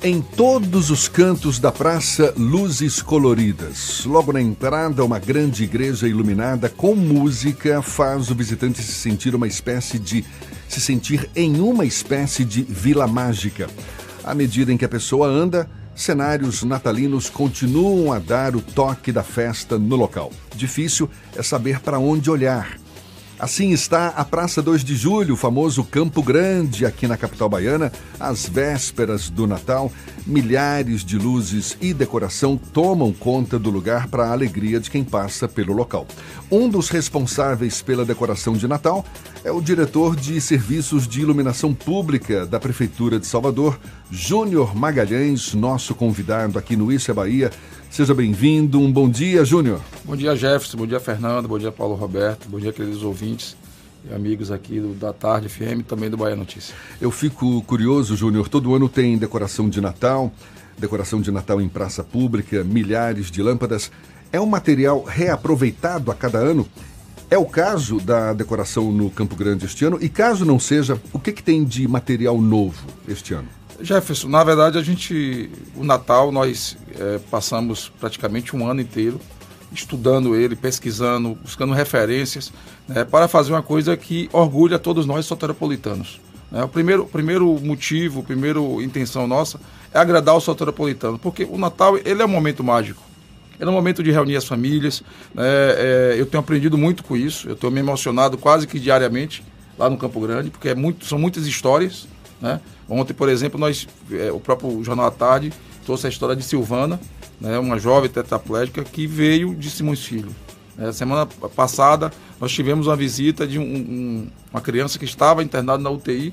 Em todos os cantos da praça, luzes coloridas. Logo na entrada, uma grande igreja iluminada com música faz o visitante se sentir uma espécie de se sentir em uma espécie de vila mágica. À medida em que a pessoa anda, cenários natalinos continuam a dar o toque da festa no local. Difícil é saber para onde olhar. Assim está a Praça 2 de Julho, o famoso Campo Grande, aqui na capital baiana, às vésperas do Natal. Milhares de luzes e decoração tomam conta do lugar para a alegria de quem passa pelo local. Um dos responsáveis pela decoração de Natal é o diretor de Serviços de Iluminação Pública da Prefeitura de Salvador, Júnior Magalhães, nosso convidado aqui no Isso é Bahia. Seja bem-vindo. Um bom dia, Júnior. Bom dia, Jefferson. Bom dia, Fernando. Bom dia, Paulo Roberto. Bom dia, queridos ouvintes e amigos aqui do, da Tarde FM e também do Bahia Notícia. Eu fico curioso, Júnior. Todo ano tem decoração de Natal, decoração de Natal em praça pública, milhares de lâmpadas. É um material reaproveitado a cada ano? É o caso da decoração no Campo Grande este ano? E caso não seja, o que, que tem de material novo este ano? Jefferson, na verdade a gente, o Natal nós é, passamos praticamente um ano inteiro estudando ele, pesquisando, buscando referências né, para fazer uma coisa que orgulha todos nós soteropolitanos. Né? O primeiro, primeiro motivo, a primeira intenção nossa é agradar o soteropolitano, porque o Natal ele é um momento mágico. É um momento de reunir as famílias. Né? É, eu tenho aprendido muito com isso. Eu estou me emocionado quase que diariamente lá no Campo Grande, porque é muito, são muitas histórias. Né? Ontem, por exemplo, nós, é, o próprio Jornal à Tarde trouxe a história de Silvana, né, uma jovem tetraplégica que veio de Simões Filho. É, semana passada nós tivemos uma visita de um, um, uma criança que estava internada na UTI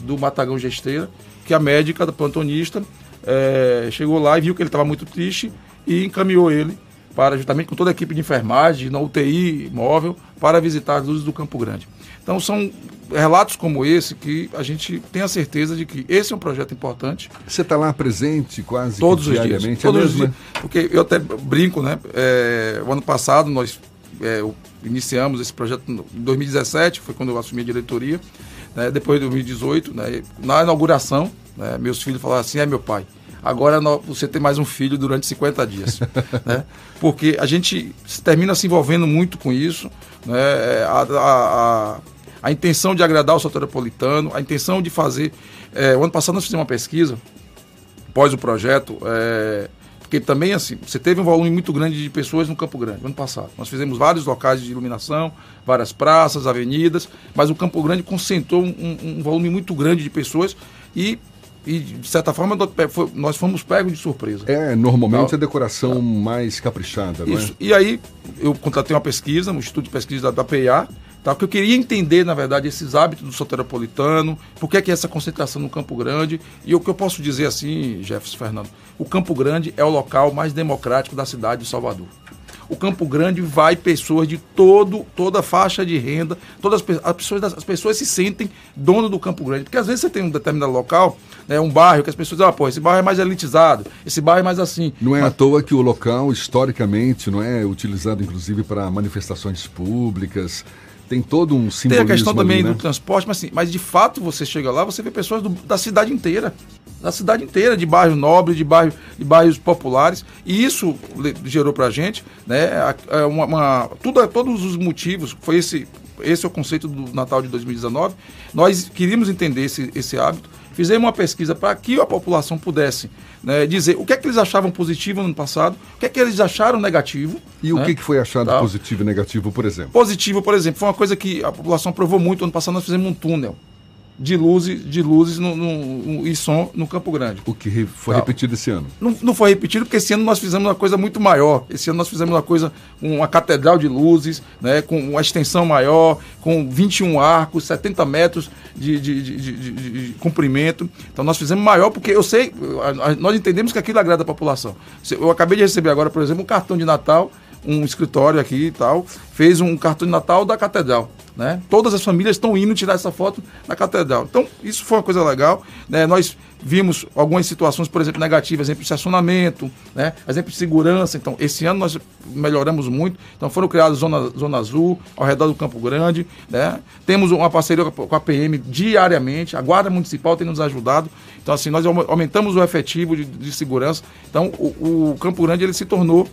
do Matagão Gesteira, que a médica, da plantonista, é, chegou lá e viu que ele estava muito triste e encaminhou ele para, justamente com toda a equipe de enfermagem, na UTI móvel, para visitar as luzes do Campo Grande. Então são relatos como esse que a gente tem a certeza de que esse é um projeto importante. Você está lá presente quase todos diariamente? Os dias, todos é os dias. Porque eu até brinco, né? É, o ano passado nós é, iniciamos esse projeto em 2017, foi quando eu assumi a diretoria. Né, depois de 2018, né, na inauguração, né, meus filhos falaram assim: é meu pai agora você tem mais um filho durante 50 dias. né? Porque a gente termina se envolvendo muito com isso. Né? A, a, a, a intenção de agradar o soteropolitano, a intenção de fazer. É, o ano passado nós fizemos uma pesquisa, após o projeto, é, porque também assim, você teve um volume muito grande de pessoas no Campo Grande, ano passado. Nós fizemos vários locais de iluminação, várias praças, avenidas, mas o Campo Grande concentrou um, um volume muito grande de pessoas e e, de certa forma, nós fomos pegos de surpresa. É, normalmente tá. a decoração tá. mais caprichada, não é? Isso. E aí, eu contratei uma pesquisa, um estudo de pesquisa da, da PIA, Tá? Porque eu queria entender, na verdade, esses hábitos do soteropolitano, por que é, que é essa concentração no Campo Grande. E o que eu posso dizer assim, Jefferson Fernando, o Campo Grande é o local mais democrático da cidade de Salvador. O Campo Grande vai pessoas de todo, toda faixa de renda, todas as pessoas, as pessoas se sentem dono do Campo Grande. Porque às vezes você tem um determinado local, né, um bairro, que as pessoas dizem, ah, pô, esse bairro é mais elitizado, esse bairro é mais assim. Não é Mas... à toa que o local, historicamente, não é utilizado inclusive para manifestações públicas, tem todo um simbolismo Tem a questão também ali, né? do transporte, mas, assim, mas de fato você chega lá, você vê pessoas do, da cidade inteira. Da cidade inteira, de bairro nobre, de, bairro, de bairros populares. E isso gerou pra gente, né, uma, uma, tudo, todos os motivos, foi esse, esse é o conceito do Natal de 2019. Nós queríamos entender esse, esse hábito Fizemos uma pesquisa para que a população pudesse né, dizer o que é que eles achavam positivo no ano passado, o que é que eles acharam negativo. E né? o que, que foi achado tá. positivo e negativo, por exemplo? Positivo, por exemplo, foi uma coisa que a população aprovou muito. Ano passado nós fizemos um túnel de luzes, de luzes no, no, e som no Campo Grande. O que foi repetido esse ano? Não, não, foi repetido porque esse ano nós fizemos uma coisa muito maior. Esse ano nós fizemos uma coisa, uma catedral de luzes, né, com uma extensão maior, com 21 arcos, 70 metros de, de, de, de comprimento. Então nós fizemos maior porque eu sei, nós entendemos que aquilo agrada a população. Eu acabei de receber agora, por exemplo, um cartão de Natal um escritório aqui e tal, fez um cartão de Natal da Catedral. Né? Todas as famílias estão indo tirar essa foto na catedral. Então, isso foi uma coisa legal. Né? Nós vimos algumas situações, por exemplo, negativas, exemplo de estacionamento, né? exemplo de segurança. Então, esse ano nós melhoramos muito. Então, foram criadas zona, zona azul ao redor do Campo Grande. Né? Temos uma parceria com a PM diariamente. A Guarda Municipal tem nos ajudado. Então, assim, nós aumentamos o efetivo de, de segurança. Então, o, o Campo Grande ele se tornou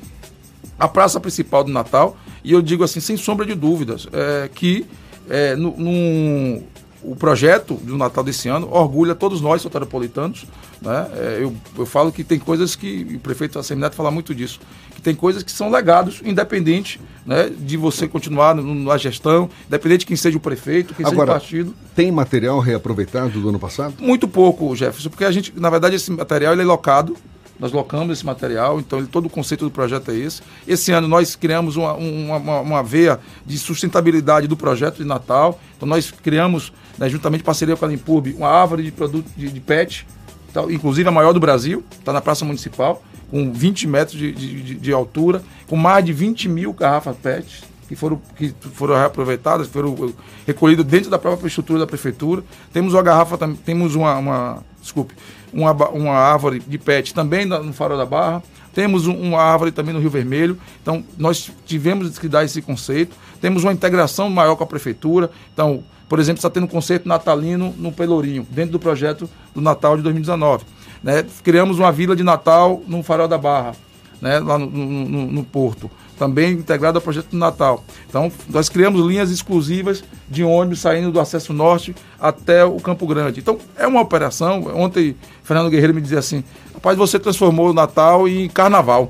a praça principal do Natal. E eu digo assim, sem sombra de dúvidas, é, que é, no, no, o projeto do Natal desse ano orgulha todos nós, soteropolitanos. Né? É, eu, eu falo que tem coisas que, o prefeito Assemineto fala muito disso, que tem coisas que são legados, independente né, de você continuar na gestão, independente de quem seja o prefeito, quem Agora, seja o partido. Tem material reaproveitado do ano passado? Muito pouco, Jefferson, porque a gente, na verdade, esse material ele é locado nós locamos esse material, então ele, todo o conceito do projeto é esse. Esse ano nós criamos uma, uma, uma veia de sustentabilidade do projeto de Natal. Então nós criamos, né, juntamente parceria com a Limpurb, uma árvore de produto de, de PET, tá, inclusive a maior do Brasil, está na Praça Municipal, com 20 metros de, de, de, altura, com mais de 20 mil garrafas PET que foram, que foram reaproveitadas, foram recolhidas dentro da própria estrutura da prefeitura. Temos uma garrafa, temos uma, uma desculpe, uma, uma árvore de PET também no Farol da Barra, temos uma árvore também no Rio Vermelho. Então, nós tivemos que dar esse conceito. Temos uma integração maior com a prefeitura. Então, por exemplo, está tendo um conceito natalino no Pelourinho, dentro do projeto do Natal de 2019. Né? Criamos uma vila de Natal no Farol da Barra, né? lá no, no, no Porto também integrado ao projeto do Natal. Então, nós criamos linhas exclusivas de ônibus saindo do acesso norte até o Campo Grande. Então, é uma operação. Ontem, Fernando Guerreiro me dizia assim: rapaz, você transformou o Natal em carnaval.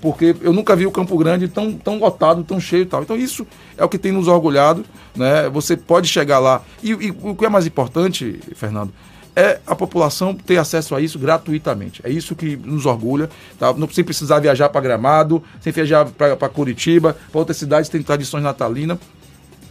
Porque eu nunca vi o Campo Grande tão, tão lotado, tão cheio e tal. Então, isso é o que tem nos orgulhado. Né? Você pode chegar lá. E, e o que é mais importante, Fernando, é a população ter acesso a isso gratuitamente. É isso que nos orgulha. Tá? Não sem precisar viajar para Gramado, sem viajar para Curitiba, para outras cidades têm tradições natalinas.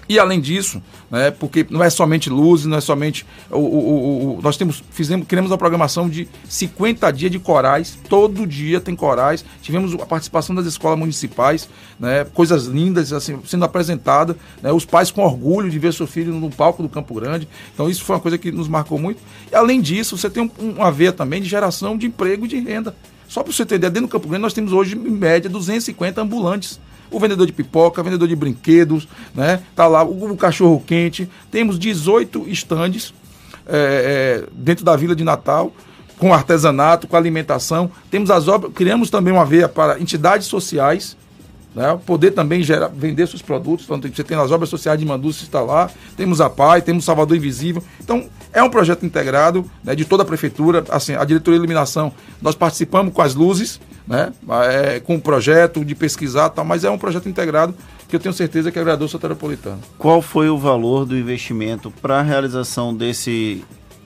E além disso, né, porque não é somente luzes, não é somente. O, o, o, nós temos, fizemos, criamos uma programação de 50 dias de corais, todo dia tem corais. Tivemos a participação das escolas municipais, né, coisas lindas assim, sendo apresentadas, né, os pais com orgulho de ver seu filho no palco do Campo Grande. Então, isso foi uma coisa que nos marcou muito. E além disso, você tem um, uma veia também de geração de emprego e de renda. Só para você ideia, dentro do Campo Grande nós temos hoje, em média, 250 ambulantes o vendedor de pipoca, vendedor de brinquedos, né? Tá lá o, o cachorro quente. Temos 18 estandes é, é, dentro da Vila de Natal com artesanato, com alimentação. Temos as obras, criamos também uma veia para entidades sociais, né? poder também gerar, vender seus produtos. Então, você tem as obras sociais de Mandu, está lá, temos a PAI, temos Salvador Invisível. Então, é um projeto integrado né, de toda a prefeitura. Assim, a diretoria de iluminação, nós participamos com as luzes, né, é, com o projeto de pesquisar, tal, mas é um projeto integrado que eu tenho certeza que agradou o soteropolitano. Qual foi o valor do investimento para a realização desse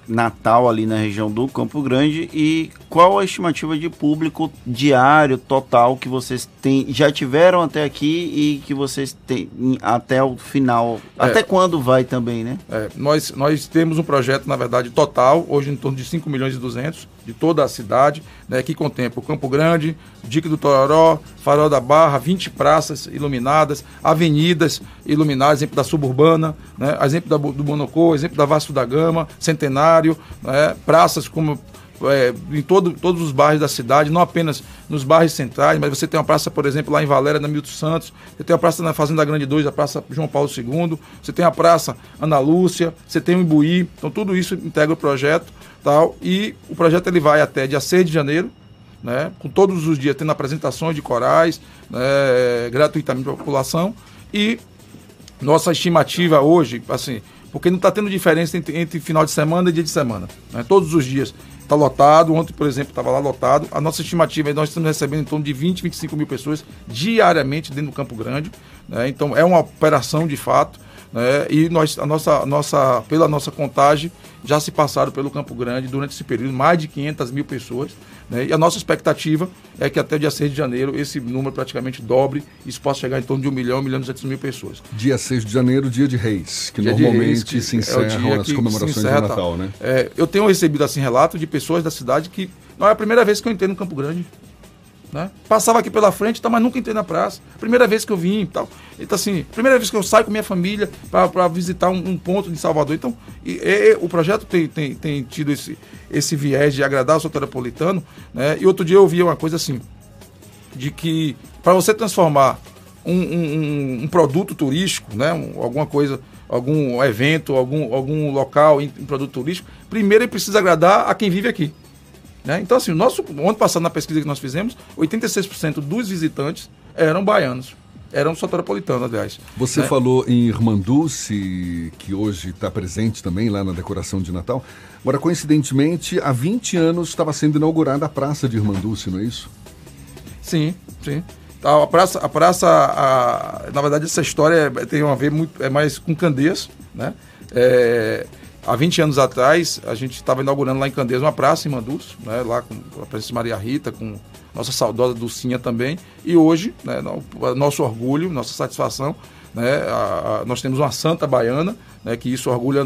Natal ali na região do Campo Grande e qual a estimativa de público diário total que vocês têm, já tiveram até aqui e que vocês têm até o final? É, até quando vai também, né? É, nós, nós temos um projeto, na verdade, total, hoje em torno de 5 milhões e 200 de toda a cidade, né, que contempla o Campo Grande, Dique do Tororó, Farol da Barra, 20 praças iluminadas, avenidas iluminadas, exemplo da suburbana, né, exemplo da, do Monocô, exemplo da Vasco da Gama, Centenário, né, praças como é, em todo, todos os bairros da cidade, não apenas nos bairros centrais, mas você tem uma praça, por exemplo, lá em Valéria, na Milton Santos, você tem a praça na Fazenda Grande 2, a Praça João Paulo II, você tem a Praça Ana Lúcia, você tem o Imbuí, então tudo isso integra o projeto tal, e o projeto ele vai até dia 6 de janeiro, né, com todos os dias tendo apresentações de corais, né, gratuitamente para a população, e nossa estimativa hoje, assim, porque não está tendo diferença entre, entre, final de semana e dia de semana. Né? Todos os dias está lotado. Ontem, por exemplo, estava lá lotado. A nossa estimativa é nós estamos recebendo em torno de 20, 25 mil pessoas diariamente dentro do Campo Grande. Né? Então é uma operação de fato. Né? E nós, a nossa, nossa, pela nossa contagem, já se passaram pelo Campo Grande durante esse período mais de 500 mil pessoas. Né? E a nossa expectativa é que até o dia 6 de janeiro esse número praticamente dobre e isso possa chegar em torno de 1 milhão, 1 milhão e 200 mil pessoas. Dia 6 de janeiro, dia de Reis, que dia normalmente reis, que se encerram é as comemorações encerra, de Natal, né? É, eu tenho recebido assim relato de pessoas da cidade que não é a primeira vez que eu entrei no Campo Grande. Né? Passava aqui pela frente, tá, mas nunca entrei na praça. Primeira vez que eu vim tal. Então, assim, primeira vez que eu saio com minha família para visitar um, um, ponto de Salvador. Então, e, e, o projeto tem, tem, tem tido esse, esse viés de agradar o soteropolitano. Né? E outro dia eu ouvi uma coisa assim, de que para você transformar um, um, um, produto turístico, né? alguma coisa, algum evento, algum, algum local em, em produto turístico, primeiro ele precisa agradar a quem vive aqui. Né? Então, assim, o nosso, ano passado, na pesquisa que nós fizemos, 86% dos visitantes eram baianos. Eram soteropolitanos, aliás. Você né? falou em Irmanduce, que hoje está presente também lá na decoração de Natal. Agora, coincidentemente, há 20 anos estava sendo inaugurada a Praça de Irmanduce, não é isso? Sim, sim. A praça, a praça a, na verdade, essa história é, tem a ver muito, é mais com Candeias, né? É, Há 20 anos atrás, a gente estava inaugurando lá em Candeias uma praça em Mandus, né, lá com a presença de Maria Rita, com nossa saudosa Dulcinha também. E hoje, né, nosso orgulho, nossa satisfação, né, a, a, nós temos uma santa baiana, né, que isso orgulha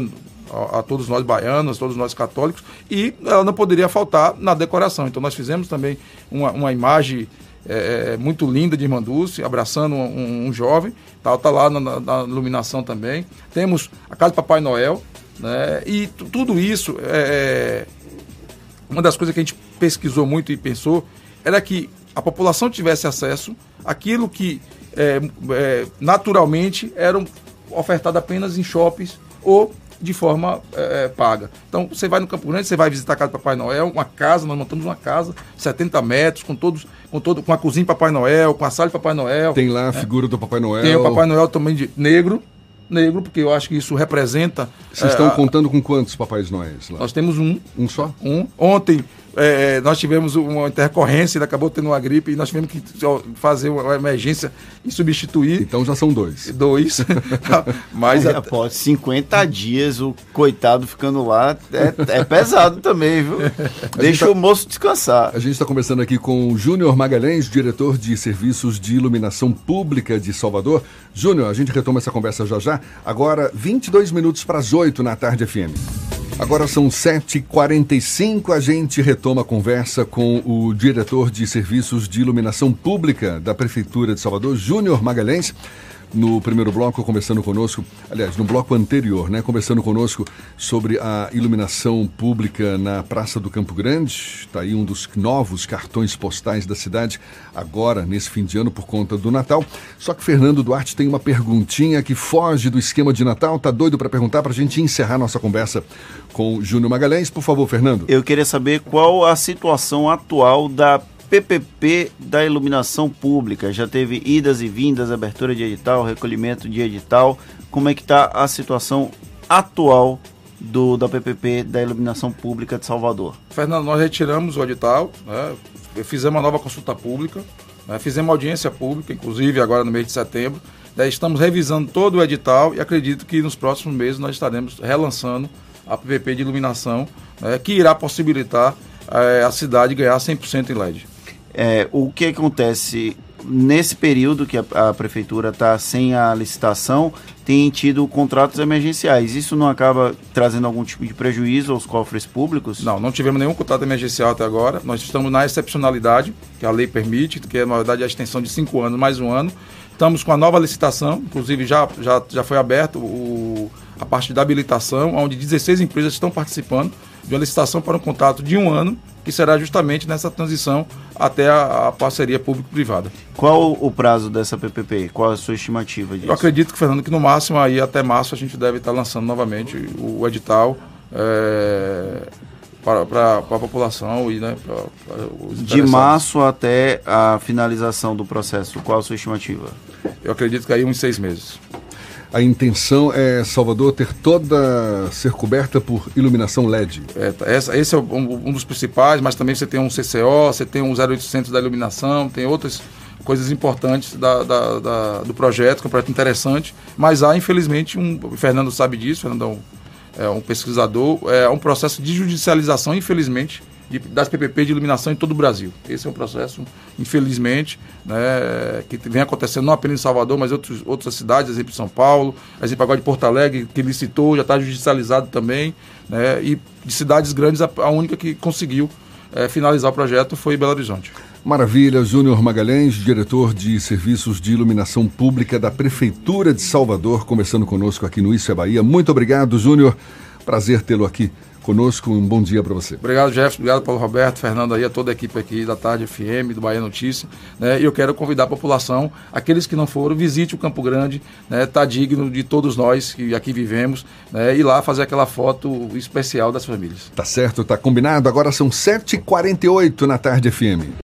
a, a, todos nós baianos, todos nós católicos, e ela não poderia faltar na decoração. Então nós fizemos também uma, uma imagem é, é muito linda de Manduce, abraçando um, um, um jovem, está tá lá na, na, iluminação também. Temos a Casa do Papai Noel, né? E tudo isso, é, é, uma das coisas que a gente pesquisou muito e pensou era que a população tivesse acesso àquilo que é, é, naturalmente eram ofertado apenas em shoppings ou de forma é, é, paga. Então, você vai no Campo Grande, você vai visitar a casa do Papai Noel, uma casa, nós montamos uma casa, 70 metros, com todos, com todo, com a cozinha do Papai Noel, com a sala de Papai Noel. Tem lá a né? figura do Papai Noel. Tem o Papai Noel também de negro, negro, porque eu acho que isso representa. Vocês é, estão contando com quantos Papais Noéis lá? Nós temos um. Um só? Um. Ontem é, nós tivemos uma intercorrência, ele acabou tendo uma gripe e nós tivemos que fazer uma emergência e substituir. Então já são dois. Dois. Mas é, pô, 50 dias o coitado ficando lá é, é pesado também, viu? Deixa tá, o moço descansar. A gente está conversando aqui com o Júnior Magalhães, diretor de Serviços de Iluminação Pública de Salvador. Júnior, a gente retoma essa conversa já já. Agora, 22 minutos para as 8 na tarde FM. Agora são 7h45, a gente retoma a conversa com o diretor de Serviços de Iluminação Pública da Prefeitura de Salvador, Júnior Magalhães no primeiro bloco, conversando conosco, aliás, no bloco anterior, né, conversando conosco sobre a iluminação pública na Praça do Campo Grande. Está aí um dos novos cartões postais da cidade, agora, nesse fim de ano, por conta do Natal. Só que Fernando Duarte tem uma perguntinha que foge do esquema de Natal, tá doido para perguntar para a gente encerrar nossa conversa com Júnior Magalhães. Por favor, Fernando. Eu queria saber qual a situação atual da PPP da iluminação pública. Já teve idas e vindas, abertura de edital, recolhimento de edital. Como é que está a situação atual do, da PPP da iluminação pública de Salvador? Fernando, nós retiramos o edital, né? fizemos uma nova consulta pública, né? fizemos audiência pública, inclusive agora no mês de setembro. Né? Estamos revisando todo o edital e acredito que nos próximos meses nós estaremos relançando a PPP de iluminação, né? que irá possibilitar é, a cidade ganhar 100% em LED. É, o que acontece nesse período que a, a prefeitura está sem a licitação, tem tido contratos emergenciais. Isso não acaba trazendo algum tipo de prejuízo aos cofres públicos? Não, não tivemos nenhum contrato emergencial até agora. Nós estamos na excepcionalidade, que a lei permite, que é, na verdade, a extensão de cinco anos, mais um ano. Estamos com a nova licitação, inclusive já, já, já foi aberto o, a parte da habilitação, onde 16 empresas estão participando de uma licitação para um contrato de um ano, que será justamente nessa transição até a, a parceria público-privada. Qual o prazo dessa PPP? Qual a sua estimativa disso? Eu acredito, Fernando, que no máximo aí até março a gente deve estar lançando novamente o, o edital é, para, para, para, a população e né, para, para De março até a finalização do processo, qual a sua estimativa? Eu acredito que aí uns seis meses. A intenção é Salvador ter toda ser coberta por iluminação LED. É, tá, essa, esse é um, um, dos principais, mas também você tem um CCO, você tem um 0800 da iluminação, tem outras coisas importantes da, da, da, do projeto, que é um projeto interessante, mas há, infelizmente, um, o Fernando sabe disso, o Fernando é um, é um pesquisador, é um processo de judicialização, infelizmente, de, das PPP de iluminação em todo o Brasil. Esse é um processo, infelizmente, né, que vem acontecendo não apenas em Salvador, mas em outros, outras cidades, exemplo São Paulo, exemplo agora de Porto Alegre, que licitou, já está judicializado também, né, e de cidades grandes, a, a única que conseguiu é, finalizar o projeto foi Belo Horizonte. Maravilha, Júnior Magalhães, diretor de Serviços de Iluminação Pública da Prefeitura de Salvador, conversando conosco aqui no Isso é Bahia. Muito obrigado, Júnior. Prazer tê-lo aqui conosco. Um bom dia para você. Obrigado, Jefferson. Obrigado, Paulo Roberto, Fernando aí, a toda a equipe aqui da Tarde FM, do Bahia Notícia. Né? E eu quero convidar a população, aqueles que não foram, visite o Campo Grande, né? Tá digno de todos nós que aqui vivemos, né? E lá fazer aquela foto especial das famílias. Tá certo, tá combinado. Agora são 7h48 na Tarde FM.